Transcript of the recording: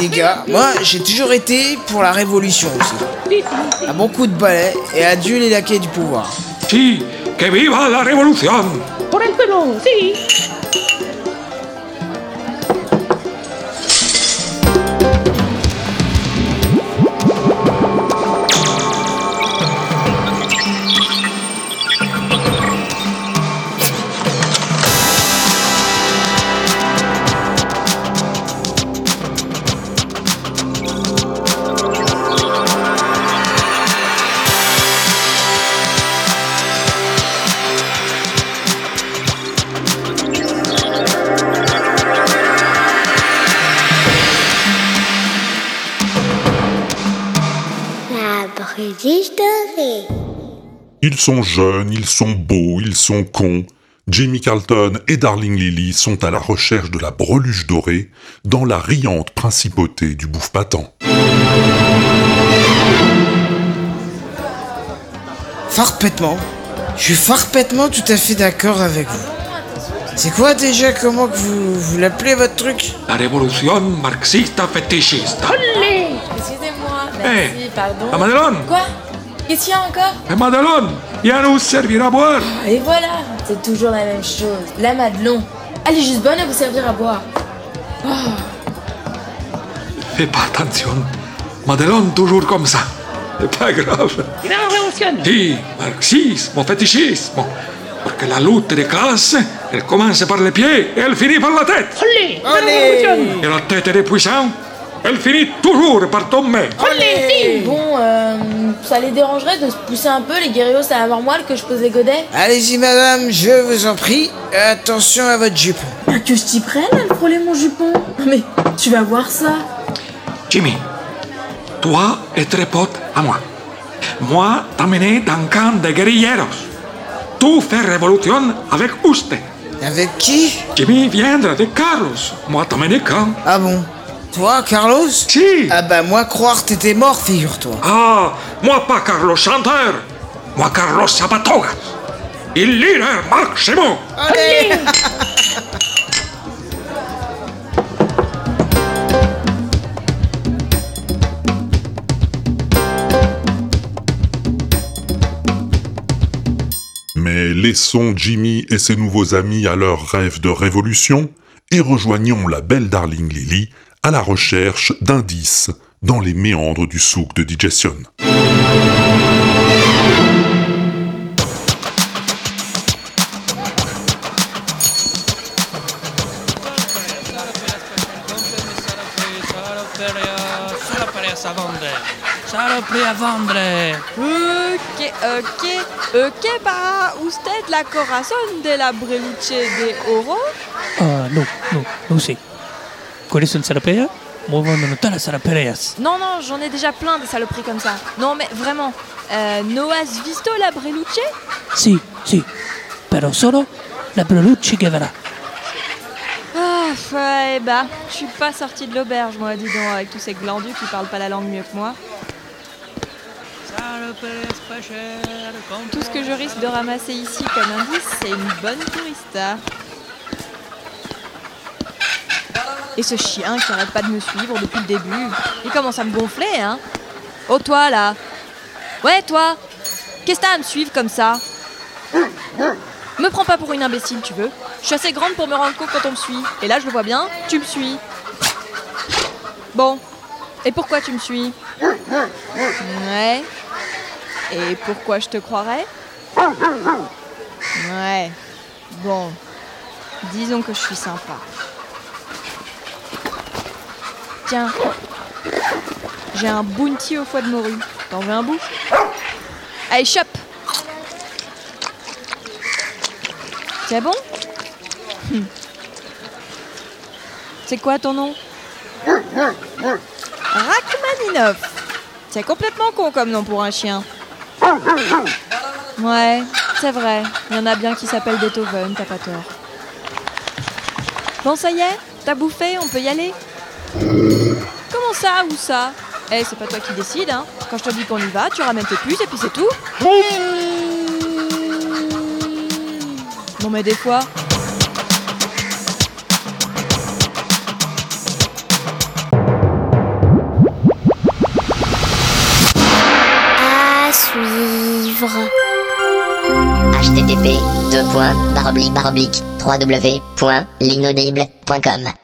les gars, moi j'ai toujours été pour la révolution aussi. Un bon coup de balai et adieu les laquais du pouvoir. Sí, que viva la revolución. Por el Perú, sí. La. Ils sont jeunes, ils sont beaux, ils sont cons. Jimmy Carlton et Darling Lily sont à la recherche de la breluche dorée dans la riante principauté du bouffe patent. Farpètement. Je suis farpètement tout à fait d'accord avec vous. C'est quoi déjà? Comment que vous, vous l'appelez votre truc? La revolución marxista fetichista. Eh, merci, pardon. La Madelon Quoi? Qu'est-ce qu'il y a encore? Eh, Madelon, viens nous servir à boire. Et voilà, c'est toujours la même chose. La Madelon. Elle est juste bonne à vous servir à boire. Fais pas attention. Madelon, toujours comme ça. C'est pas grave. Gran revolución. Sí, marxismo, fetichismo. Porque la lutte des classes, elle commence par les pieds et elle finit par la tête. Allez revolución. Et la tête des puissants, elle finit toujours par tomber. Olé, sí. Bon, euh, ça les dérangerait de se pousser un peu les guerriers à la marmoile que je pose les godets Allez-y madame, je vous en prie. Attention à votre jupe. Ah, Que je t'y prenne, elle mon jupon Mais tu vas voir ça. Jimmy, toi et tes potes à moi. Moi, t'amener dans un camp de guerrilleros. Tout faire révolution avec usted. Avec qui? Jimmy viendra de Carlos. Moi, t'amener quand? Ah bon? Toi, Carlos? Si. Ah bah moi croire t'étais mort, figure-toi. Ah, moi pas Carlos chanteur. Moi Carlos Zapatogas. Il leader máximo. Allez Mais laissons Jimmy et ses nouveaux amis à leur rêve de révolution et rejoignons la belle Darling Lily à la recherche d'indices dans les méandres du souk de digestion. a vendre. Ok, ok, ok para usted la corazón de la breluche de oro? Ah, no, no, no Non, non, j'en ai déjà plein des saloperies comme ça. Non, mais vraiment. Euh, ¿No has visto la breluche? Sí, sí. Pero solo la peluche que verá. Ah, ouais, bah, je suis pas sortie de l'auberge, moi, dis donc, avec tous ces glandus qui parlent pas la langue mieux que moi. Tout ce que je risque de ramasser ici comme indice, c'est une bonne tourista. Et ce chien qui arrête pas de me suivre depuis le début. Il commence à me gonfler, hein. Oh, toi, là. Ouais, toi. Qu'est-ce que t'as à me suivre comme ça? Me prends pas pour une imbécile, tu veux. Je suis assez grande pour me rendre compte quand on me suit. Et là, je le vois bien, tu me suis. Bon. Et pourquoi tu me suis? Ouais. Et pourquoi je te croirais? Ouais. Bon. Disons que je suis sympa. J'ai un bounty au foie de morue. T'en veux un bout? Allez, chope C'est bon? Hmm. C'est quoi ton nom? Rachmaninov. C'est complètement con comme nom pour un chien. Ouais, c'est vrai. Il y en a bien qui s'appellent Beethoven, t'as pas tort. Bon, ça y est T'as bouffé On peut y aller? Comment ça, où ça? Eh, c'est pas toi qui décide, hein. Quand je te dis qu'on y va, tu ramènes tes puces et puis c'est tout. Non mais des fois... À suivre. http 2. www.l'inaudible.com